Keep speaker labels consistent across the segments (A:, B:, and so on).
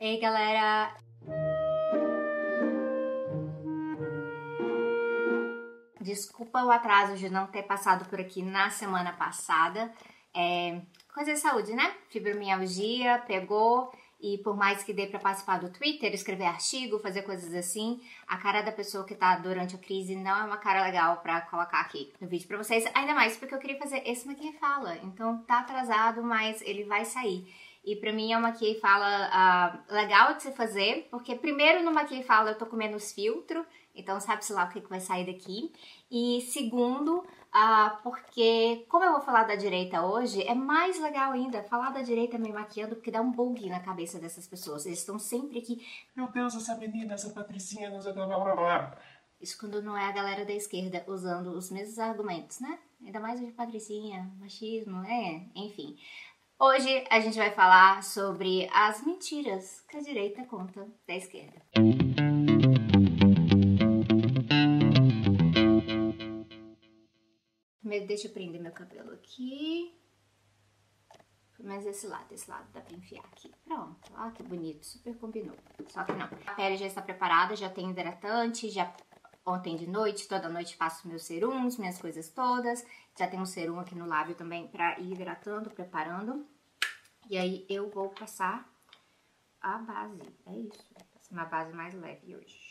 A: Ei, galera! Desculpa o atraso de não ter passado por aqui na semana passada. É, coisa de saúde, né? Fibromialgia, pegou e por mais que dê para participar do Twitter, escrever artigo, fazer coisas assim, a cara da pessoa que tá durante a crise não é uma cara legal para colocar aqui no vídeo para vocês, ainda mais porque eu queria fazer esse Maquia Fala. Então tá atrasado, mas ele vai sair. E pra mim é uma Maquia Fala uh, legal de se fazer, porque primeiro no Maquia Fala eu tô com menos filtro, então sabe-se lá o que, que vai sair daqui. E segundo, ah, porque como eu vou falar da direita hoje, é mais legal ainda falar da direita me maquiando, porque dá um bug na cabeça dessas pessoas. Eles estão sempre aqui,
B: meu Deus, essa menina, essa patricinha, não sei blá blá blá.
A: Isso quando não é a galera da esquerda usando os mesmos argumentos, né? Ainda mais de patricinha, machismo, é, enfim. Hoje a gente vai falar sobre as mentiras que a direita conta da esquerda. Primeiro deixa eu prender meu cabelo aqui. Mas esse lado, esse lado dá pra enfiar aqui. Pronto. Ah, que bonito. Super combinou. Só que não. A pele já está preparada, já tem hidratante, já ontem de noite, toda noite faço meus serums, minhas coisas todas. Já tem um serum aqui no lábio também pra ir hidratando, preparando. E aí eu vou passar a base. É isso. Passar uma base mais leve hoje.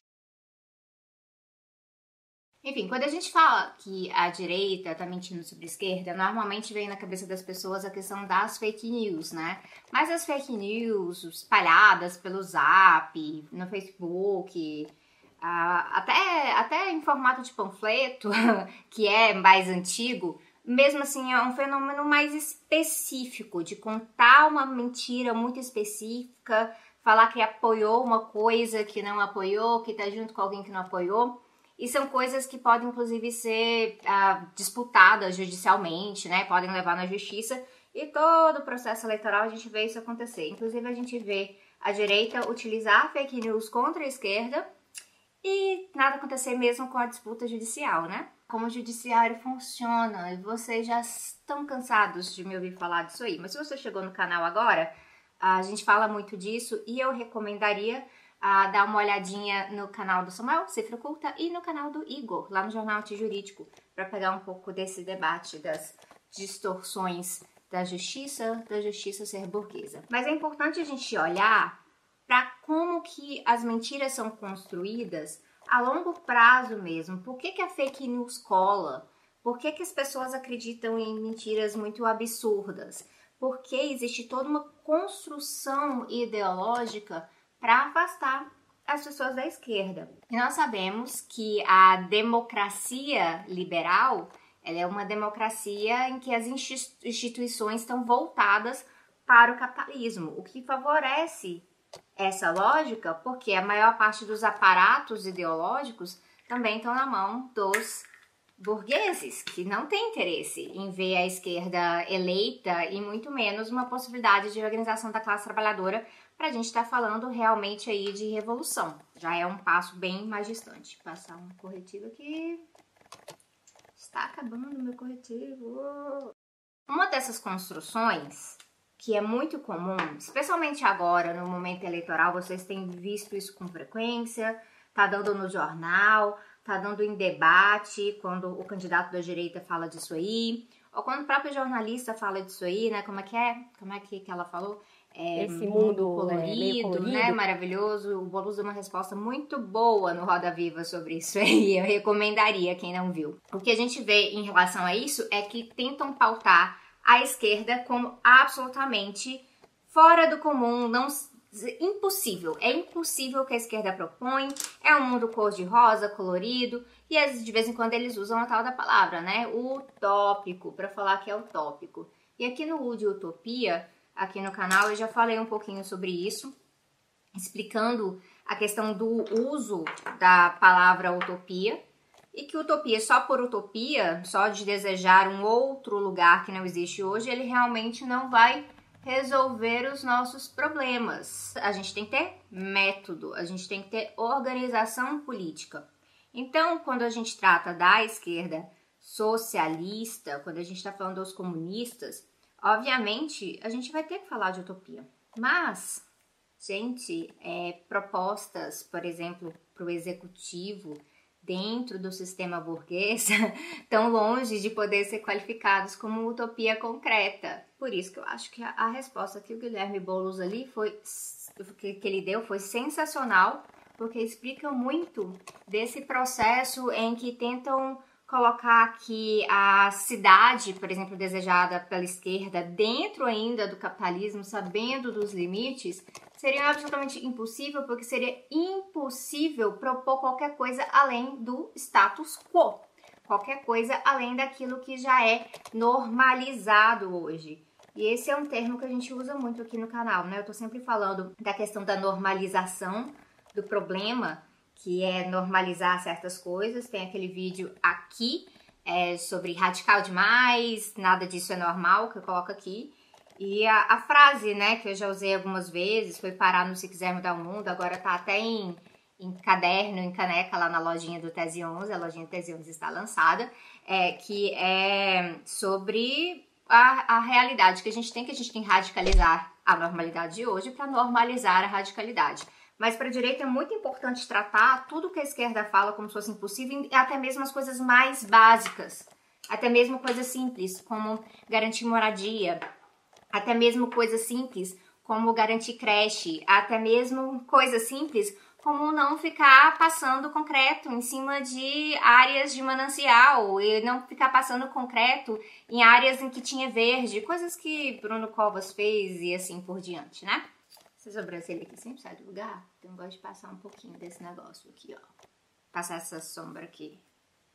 A: Enfim, quando a gente fala que a direita tá mentindo sobre a esquerda, normalmente vem na cabeça das pessoas a questão das fake news, né? Mas as fake news espalhadas pelo Zap, no Facebook, até, até em formato de panfleto, que é mais antigo, mesmo assim é um fenômeno mais específico, de contar uma mentira muito específica, falar que apoiou uma coisa que não apoiou, que tá junto com alguém que não apoiou. E são coisas que podem, inclusive, ser ah, disputadas judicialmente, né? Podem levar na justiça. E todo o processo eleitoral a gente vê isso acontecer. Inclusive, a gente vê a direita utilizar fake news contra a esquerda e nada acontecer mesmo com a disputa judicial, né? Como o judiciário funciona. E vocês já estão cansados de me ouvir falar disso aí. Mas se você chegou no canal agora, a gente fala muito disso e eu recomendaria a dar uma olhadinha no canal do Samuel, Cifra Oculta, e no canal do Igor, lá no Jornal Antijurídico, para pegar um pouco desse debate das distorções da justiça, da justiça ser burguesa. Mas é importante a gente olhar para como que as mentiras são construídas a longo prazo mesmo. Por que, que a fake news cola? Por que, que as pessoas acreditam em mentiras muito absurdas? Porque existe toda uma construção ideológica para afastar as pessoas da esquerda. E nós sabemos que a democracia liberal ela é uma democracia em que as instituições estão voltadas para o capitalismo, o que favorece essa lógica, porque a maior parte dos aparatos ideológicos também estão na mão dos burgueses, que não têm interesse em ver a esquerda eleita e muito menos uma possibilidade de organização da classe trabalhadora para a gente estar tá falando realmente aí de revolução. Já é um passo bem mais distante. Passar um corretivo aqui. Está acabando meu corretivo. Uma dessas construções que é muito comum, especialmente agora no momento eleitoral, vocês têm visto isso com frequência, tá dando no jornal, tá dando em debate quando o candidato da direita fala disso aí, ou quando o próprio jornalista fala disso aí, né? Como é que é? Como é que, que ela falou?
C: é, esse mundo,
A: colorido,
C: é, colorido,
A: né? Maravilhoso. O Boulos deu uma resposta muito boa no Roda Viva sobre isso aí. Eu recomendaria quem não viu. O que a gente vê em relação a isso é que tentam pautar a esquerda como absolutamente fora do comum, não impossível. É impossível que a esquerda propõe. É um mundo cor-de-rosa, colorido. E de vez em quando eles usam a tal da palavra, né? Utópico, para falar que é utópico. E aqui no U de Utopia, aqui no canal, eu já falei um pouquinho sobre isso, explicando a questão do uso da palavra utopia e que utopia só por utopia, só de desejar um outro lugar que não existe hoje, ele realmente não vai resolver os nossos problemas. A gente tem que ter método, a gente tem que ter organização política. Então, quando a gente trata da esquerda socialista, quando a gente está falando dos comunistas, Obviamente, a gente vai ter que falar de utopia, mas Gente, é, propostas, por exemplo, para o executivo dentro do sistema burguês tão longe de poder ser qualificados como utopia concreta. Por isso que eu acho que a, resposta que o Guilherme Boulos ali foi que ele deu foi sensacional, porque explica muito desse processo em que tentam colocar que a cidade, por exemplo, desejada pela esquerda, dentro ainda do capitalismo, sabendo dos limites, seria absolutamente impossível, porque seria impossível propor qualquer coisa além do status quo, qualquer coisa além daquilo que já é normalizado hoje. E esse é um termo que a gente usa muito aqui no canal, né? Eu tô sempre falando da questão da normalização do problema, que é normalizar certas coisas. Tem aquele vídeo aqui é, sobre radical demais, nada disso é normal, que eu coloco aqui. E a, a, frase, né, que eu já usei algumas vezes, foi parar no Se Quiser Mudar o Mundo, agora tá até em, em caderno, em caneca lá na lojinha do Tese 11, a lojinha do Tese 11 está lançada, é, que é sobre a, a realidade que a gente tem, que a gente tem que radicalizar a normalidade de hoje para normalizar a radicalidade. Mas para a direita é muito importante tratar tudo que a esquerda fala como se fosse impossível, até mesmo as coisas mais básicas, até mesmo coisas simples, como garantir moradia, até mesmo coisas simples, como garantir creche, até mesmo coisas simples, como não ficar passando concreto em cima de áreas de manancial e não ficar passando concreto em áreas em que tinha verde, coisas que Bruno Covas fez e assim por diante, né? Essa sobrancelha aqui sempre sai do lugar, então eu gosto de passar um pouquinho desse negócio aqui, ó. Passar essa sombra aqui,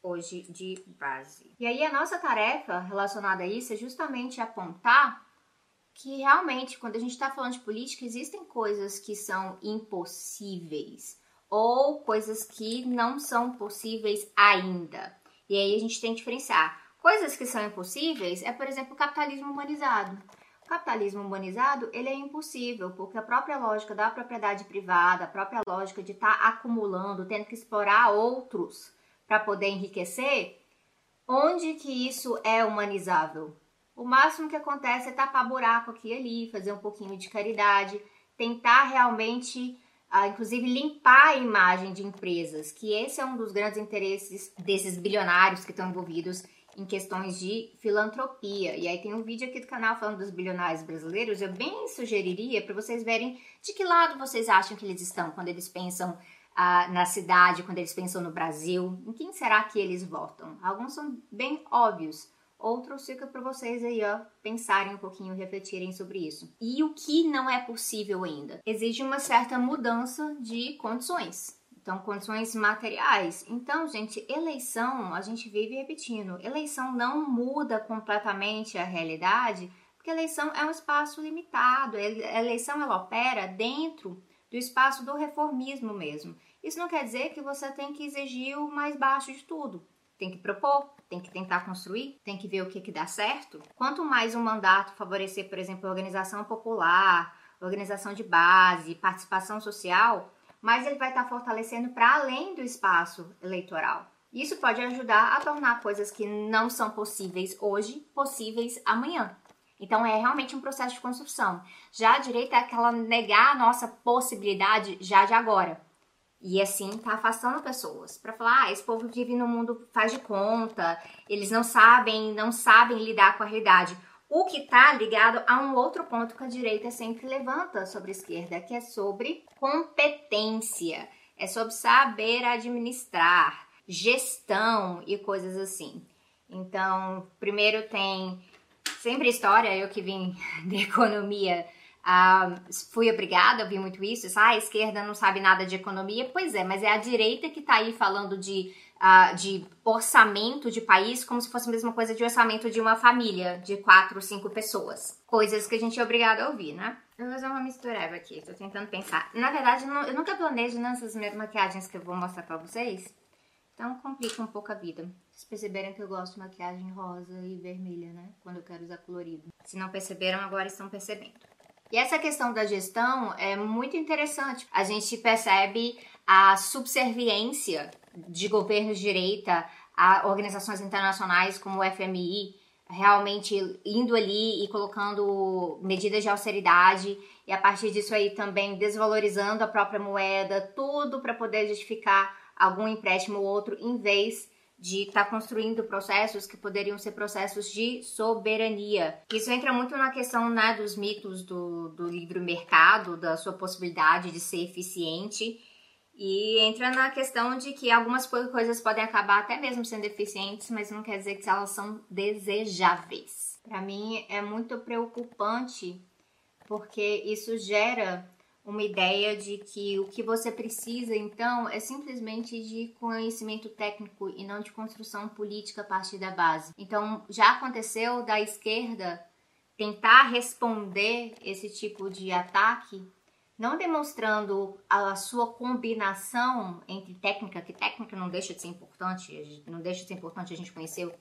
A: hoje de base. E aí a nossa tarefa relacionada a isso é justamente apontar que realmente, quando a gente está falando de política, existem coisas que são impossíveis ou coisas que não são possíveis ainda. E aí a gente tem que diferenciar. Coisas que são impossíveis é, por exemplo, o capitalismo humanizado. O capitalismo humanizado, ele é impossível, porque a própria lógica da propriedade privada, a própria lógica de estar tá acumulando, tendo que explorar outros para poder enriquecer, onde que isso é humanizável? O máximo que acontece é tapar buraco aqui e ali, fazer um pouquinho de caridade, tentar realmente, uh, inclusive, limpar a imagem de empresas, que esse é um dos grandes interesses desses bilionários que estão envolvidos em questões de filantropia. E aí tem um vídeo aqui do canal falando dos bilionários brasileiros. Eu bem sugeriria para vocês verem de que lado vocês acham que eles estão quando eles pensam ah, na cidade, quando eles pensam no Brasil. Em quem será que eles votam? Alguns são bem óbvios. Outros fica para vocês aí, ó, pensarem um pouquinho, refletirem sobre isso. E o que não é possível ainda? Exige uma certa mudança de condições. Então, condições materiais. Então, gente, eleição, a gente vive repetindo, eleição não muda completamente a realidade, porque eleição é um espaço limitado. A eleição ela opera dentro do espaço do reformismo mesmo. Isso não quer dizer que você tem que exigir o mais baixo de tudo. Tem que propor, tem que tentar construir, tem que ver o que, que dá certo. Quanto mais um mandato favorecer, por exemplo, organização popular, organização de base, participação social, mas ele vai estar fortalecendo para além do espaço eleitoral. Isso pode ajudar a tornar coisas que não são possíveis hoje possíveis amanhã. Então é realmente um processo de construção. Já a direita é aquela negar a nossa possibilidade já de agora. E assim tá afastando pessoas para falar, ah, esse povo vive no mundo faz de conta, eles não sabem, não sabem lidar com a realidade. O que está ligado a um outro ponto que a direita sempre levanta sobre a esquerda, que é sobre competência, é sobre saber administrar, gestão e coisas assim. Então, primeiro tem sempre história, eu que vim de economia, fui obrigada a ouvir muito isso, ah, a esquerda não sabe nada de economia. Pois é, mas é a direita que está aí falando de uh, de orçamento de país como se fosse a mesma coisa de orçamento de uma família de quatro, cinco pessoas. Coisas que a gente é obrigado a ouvir, né? Eu vou fazer uma mistureba aqui, tô tentando pensar. Na verdade, eu nunca planejo nessas maquiagens que eu vou mostrar pra vocês. Então complica um pouco a vida. Vocês perceberam que eu gosto de maquiagem rosa e vermelha, né? Quando eu quero usar colorido. Se não perceberam, agora estão percebendo. E essa questão da gestão é muito interessante. A gente percebe a subserviência de governos de direita a organizações internacionais como o FMI, realmente indo ali e colocando medidas de austeridade e a partir disso aí também desvalorizando a própria moeda, tudo para poder justificar algum empréstimo ou outro, em vez de estar tá construindo processos que poderiam ser processos de soberania. Isso entra muito na questão né, dos mitos do, do livre mercado, da sua possibilidade de ser eficiente, e entra na questão de que algumas coisas podem acabar até mesmo sendo eficientes, mas não quer dizer que elas são desejáveis. Para mim é muito preocupante porque isso gera uma ideia de que o que você precisa, então, é simplesmente de conhecimento técnico e não de construção política a partir da base. Então, já aconteceu da esquerda tentar responder esse tipo de ataque não demonstrando a sua combinação entre técnica, que técnica não deixa de ser importante, não deixa de ser importante a gente conhecer o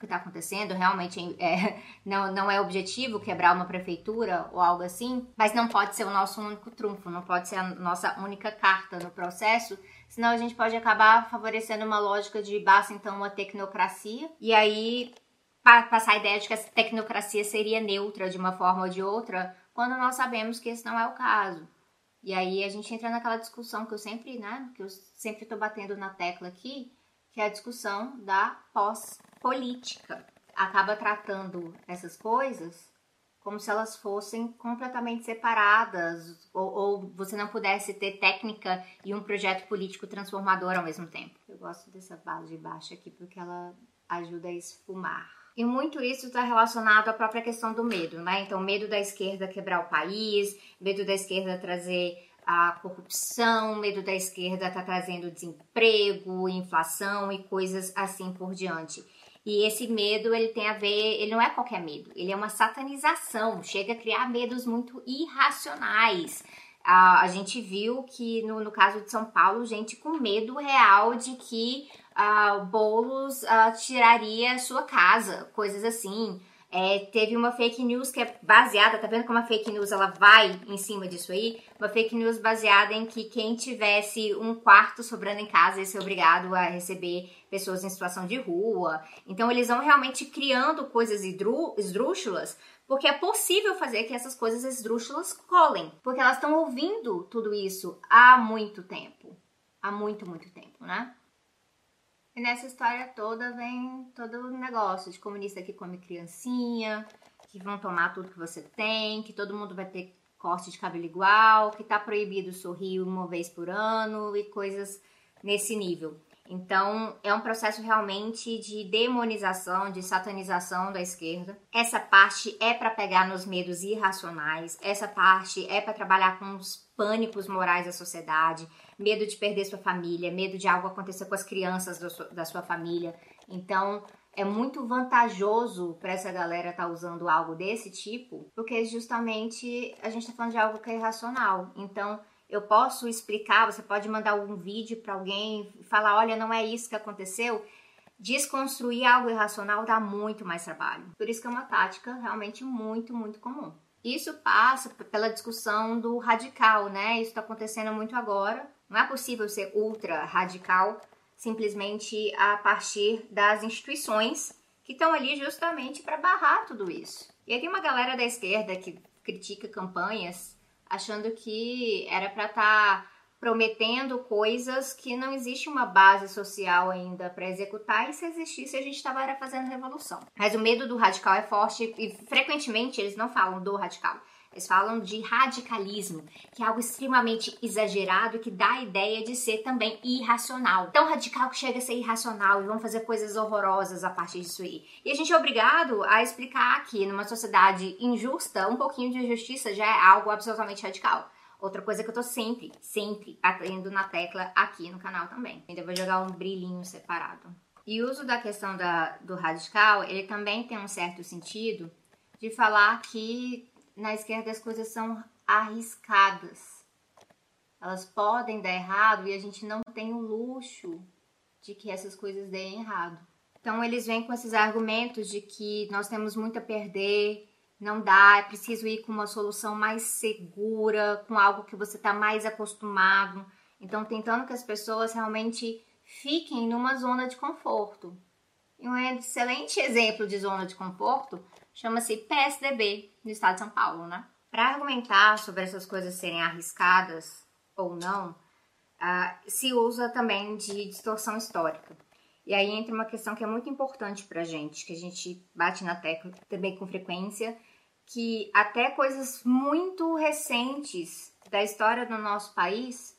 A: que está acontecendo, realmente é, não, não é objetivo quebrar uma prefeitura ou algo assim, mas não pode ser o nosso único trunfo, não pode ser a nossa única carta no processo, senão a gente pode acabar favorecendo uma lógica de basta então uma tecnocracia, e aí passar a ideia de que a tecnocracia seria neutra de uma forma ou de outra, quando nós sabemos que esse não é o caso. E aí a gente entra naquela discussão que eu sempre, né, que eu sempre estou batendo na tecla aqui, que é a discussão da pós-política. Acaba tratando essas coisas como se elas fossem completamente separadas, ou, ou, você não pudesse ter técnica e um projeto político transformador ao mesmo tempo. Eu gosto dessa base de baixo aqui porque ela ajuda a esfumar. E muito isso está relacionado à própria questão do medo, né? Então, medo da esquerda quebrar o país, medo da esquerda trazer a corrupção, medo da esquerda estar tá trazendo desemprego, inflação e coisas assim por diante. E esse medo, ele tem a ver, ele não é qualquer medo, ele é uma satanização, chega a criar medos muito irracionais. a gente viu que no, no caso de São Paulo, gente com medo real de que uh, Boulos uh, tiraria sua casa, coisas assim. É, teve uma fake news que é baseada, tá vendo como a fake news ela vai em cima disso aí? Uma fake news baseada em que quem tivesse um quarto sobrando em casa ia ser obrigado a receber pessoas em situação de rua. Então eles vão realmente criando coisas esdrúxulas, porque é possível fazer que essas coisas esdrúxulas colhem, porque elas estão ouvindo tudo isso há muito tempo. Há muito, muito tempo, né? E nessa história toda vem todo o negócio de comunista que come criancinha, que vão tomar tudo que você tem, que todo mundo vai ter corte de cabelo igual, que tá proibido sorrir uma vez por ano e coisas nesse nível. Então, é um processo realmente de demonização, de satanização da esquerda. Essa parte é para pegar nos medos irracionais, essa parte é para trabalhar com os pânicos morais da sociedade, medo de perder sua família, medo de algo acontecer com as crianças da sua família. Então, é muito vantajoso para essa galera estar tá usando algo desse tipo, porque justamente a gente está falando de algo que é irracional. Então, eu posso explicar, você pode mandar um vídeo para alguém falar: olha, não é isso que aconteceu. Desconstruir algo irracional dá muito mais trabalho. Por isso que é uma tática realmente muito, muito comum. Isso passa pela discussão do radical, né? Isso está acontecendo muito agora não é possível ser ultra radical simplesmente a partir das instituições que estão ali justamente para barrar tudo isso. E aí tem uma galera da esquerda que critica campanhas achando que era para estar tá prometendo coisas que não existe uma base social ainda para executar e se existisse a gente estava fazendo revolução. Mas o medo do radical é forte e frequentemente eles não falam do radical. Eles falam de radicalismo, que é algo extremamente exagerado que dá a ideia de ser também irracional. Tão radical que chega a ser irracional e vão fazer coisas horrorosas a partir disso aí. E a gente é obrigado a explicar que numa sociedade injusta, um pouquinho de injustiça já é algo absolutamente radical. Outra coisa que eu tô sempre, sempre batendo na tecla aqui no canal também. Ainda vou jogar um brilhinho separado. E o uso da questão da, do radical, ele também tem um certo sentido de falar que na esquerda as coisas são arriscadas. Elas podem dar errado e a gente não tem o luxo de que essas coisas deem errado. Então eles vêm com esses argumentos de que nós temos muito a perder, não dá, é preciso ir com uma solução mais segura, com algo que você está mais acostumado. Então tentando que as pessoas realmente fiquem numa zona de conforto. E um excelente exemplo de zona de conforto chama-se PSDB, no estado de São Paulo, né? Para argumentar sobre essas coisas serem arriscadas ou não, uh, se usa também de distorção histórica. E aí entra uma questão que é muito importante para gente, que a gente bate na tecla também com frequência, que até coisas muito recentes da história do nosso país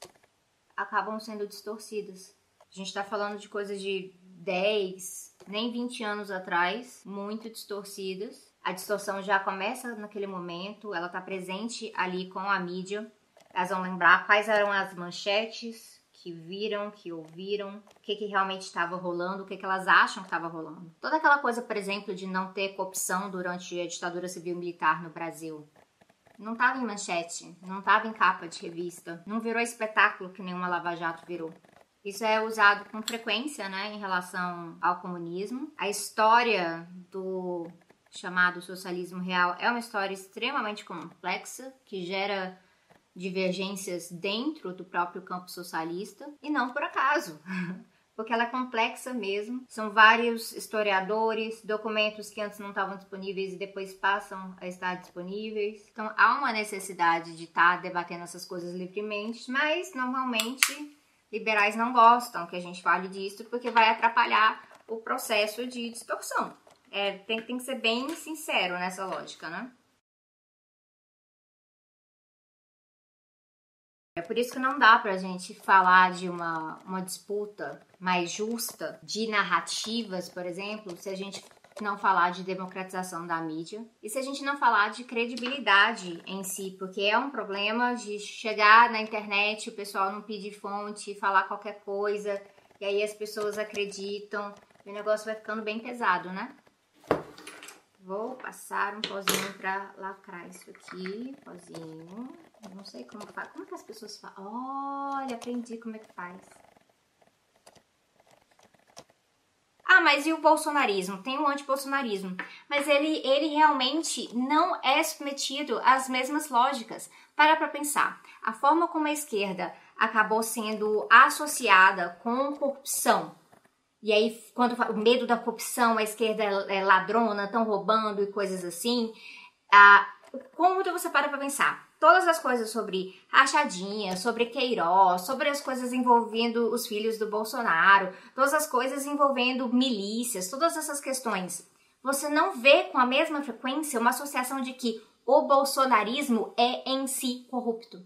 A: acabam sendo distorcidas. A gente está falando de coisas de 10, nem 20 anos atrás, muito distorcidas. A distorção já começa naquele momento, ela está presente ali com a mídia. Elas vão lembrar quais eram as manchetes que viram, que ouviram, o que, que realmente estava rolando, o que, que elas acham que estava rolando. Toda aquela coisa, por exemplo, de não ter corrupção durante a ditadura civil militar no Brasil. Não estava em manchete, não estava em capa de revista, não virou espetáculo que nenhuma Lava Jato virou. Isso é usado com frequência, né, em relação ao comunismo. A história do chamado socialismo real é uma história extremamente complexa que gera divergências dentro do próprio campo socialista e não por acaso. Porque ela é complexa mesmo. São vários historiadores, documentos que antes não estavam disponíveis e depois passam a estar disponíveis. Então há uma necessidade de estar debatendo essas coisas livremente, mas normalmente liberais não gostam que a gente fale disso porque vai atrapalhar o processo de distorção. É, tem, tem que ser bem sincero nessa lógica, né? É por isso que não dá pra gente falar de uma, uma disputa mais justa de narrativas, por exemplo, se a gente não falar de democratização da mídia e se a gente não falar de credibilidade em si, porque é um problema de chegar na internet, o pessoal não pedir fonte, falar qualquer coisa, e aí as pessoas acreditam, e o negócio vai ficando bem pesado, né? Vou passar um pozinho pra lacrar isso aqui, pozinho. não sei como faz. Como que as pessoas fazem? Olha, aprendi como é que faz. Ah, mas e o bolsonarismo? Tem o um antibolsonarismo. Mas ele, ele realmente não é submetido às mesmas lógicas. Para pra pensar. A forma como a esquerda acabou sendo associada com corrupção. E aí, quando o medo da corrupção, a esquerda é ladrona, estão roubando e coisas assim. Ah, como você para pra pensar? todas as coisas sobre rachadinha, sobre Queiroz, sobre as coisas envolvendo os filhos do Bolsonaro, todas as coisas envolvendo milícias, todas essas questões. Você não vê com a mesma frequência uma associação de que o bolsonarismo é em si corrupto.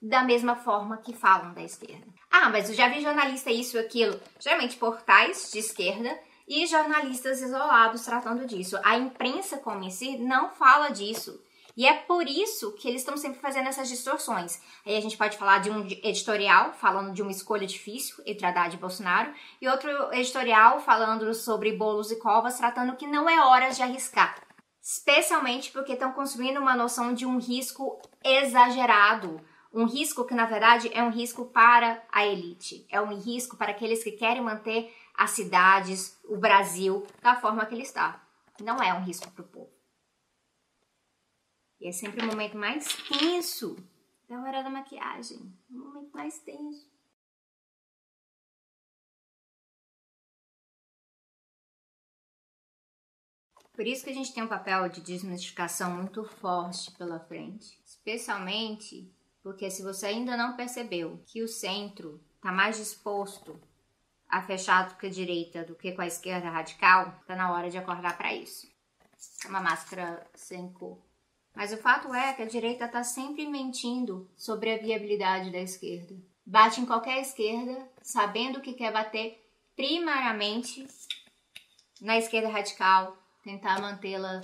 A: Da mesma forma que falam da esquerda. Ah, mas eu já vi jornalista isso e aquilo. Geralmente portais de esquerda e jornalistas isolados tratando disso. A imprensa como em si não fala disso. E é por isso que eles estão sempre fazendo essas distorções. Aí a gente pode falar de um editorial falando de uma escolha difícil entre Haddad e Bolsonaro, e outro editorial falando sobre bolos e covas, tratando que não é hora de arriscar. Especialmente porque estão construindo uma noção de um risco exagerado. Um risco que, na verdade, é um risco para a elite. É um risco para aqueles que querem manter as cidades, o Brasil, da forma que ele está. Não é um risco para o povo. E é sempre o momento mais tenso da hora da maquiagem. O momento mais tenso. Por isso que a gente tem um papel de desmistificação muito forte pela frente. Especialmente porque se você ainda não percebeu que o centro está mais disposto a fechar com a direita do que com a esquerda radical, está na hora de acordar para isso. Uma máscara sem cor. Mas o fato é que a direita está sempre mentindo sobre a viabilidade da esquerda. Bate em qualquer esquerda, sabendo que quer bater primariamente na esquerda radical, tentar mantê-la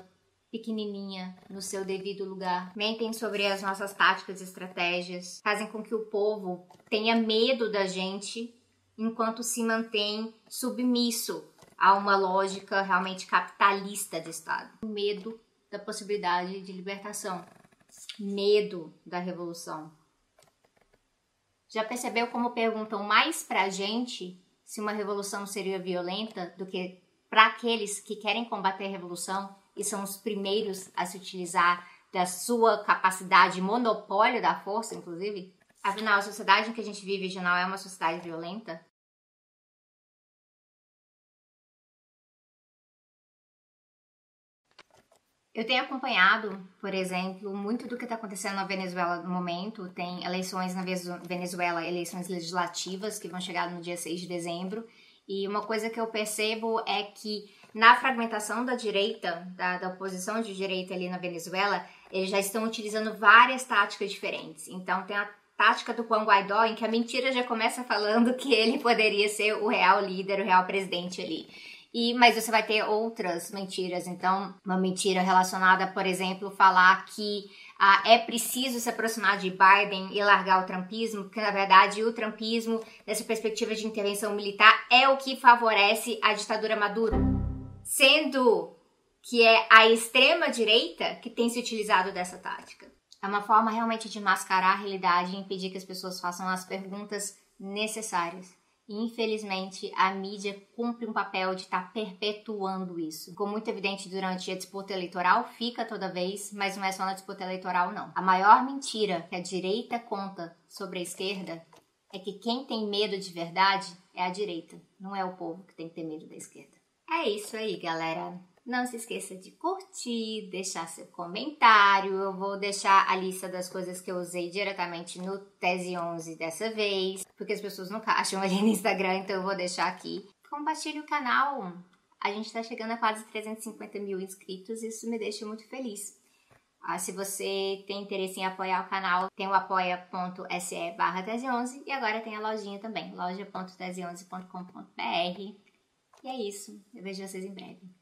A: pequenininha no seu devido lugar. Mentem sobre as nossas táticas e estratégias, fazem com que o povo tenha medo da gente enquanto se mantém submisso a uma lógica realmente capitalista de Estado. Medo da possibilidade de libertação, medo da revolução. Já percebeu como perguntam mais pra gente se uma revolução seria violenta do que para aqueles que querem combater a revolução e são os primeiros a se utilizar da sua capacidade monopólio da força, inclusive? Afinal, a sociedade em que a gente vive não é uma sociedade violenta? Eu tenho acompanhado, por exemplo, muito do que está acontecendo na Venezuela no momento. Tem eleições na Venezuela, eleições legislativas que vão chegar no dia 6 de dezembro. E uma coisa que eu percebo é que na fragmentação da direita, da, da oposição de direita ali na Venezuela, eles já estão utilizando várias táticas diferentes. Então tem a tática do Juan Guaidó, em que a mentira já começa falando que ele poderia ser o real líder, o real presidente ali. E, mas você vai ter outras mentiras. Então, uma mentira relacionada, por exemplo, falar que ah, é preciso se aproximar de Biden e largar o trumpismo, porque na verdade o trumpismo, nessa perspectiva de intervenção militar, é o que favorece a ditadura Maduro. Sendo que é a extrema direita que tem se utilizado dessa tática. É uma forma realmente de mascarar a realidade e impedir que as pessoas façam as perguntas necessárias. Infelizmente, a mídia cumpre um papel de estar tá perpetuando isso. Ficou muito evidente durante a disputa eleitoral, fica toda vez, mas não é só na disputa eleitoral, não. A maior mentira que a direita conta sobre a esquerda é que quem tem medo de verdade é a direita, não é o povo que tem que ter medo da esquerda. É isso aí, galera. Não se esqueça de curtir, deixar seu comentário. Eu vou deixar a lista das coisas que eu usei diretamente no Tese 11 dessa vez, porque as pessoas nunca acham ali no Instagram, então eu vou deixar aqui. Compartilhe o canal. A gente está chegando a quase 350 mil inscritos, isso me deixa muito feliz. Ah, se você tem interesse em apoiar o canal, tem o apoia.se barra tese11 e agora tem a lojinha também, loja.tese11.com.br. E é isso, eu vejo vocês em breve.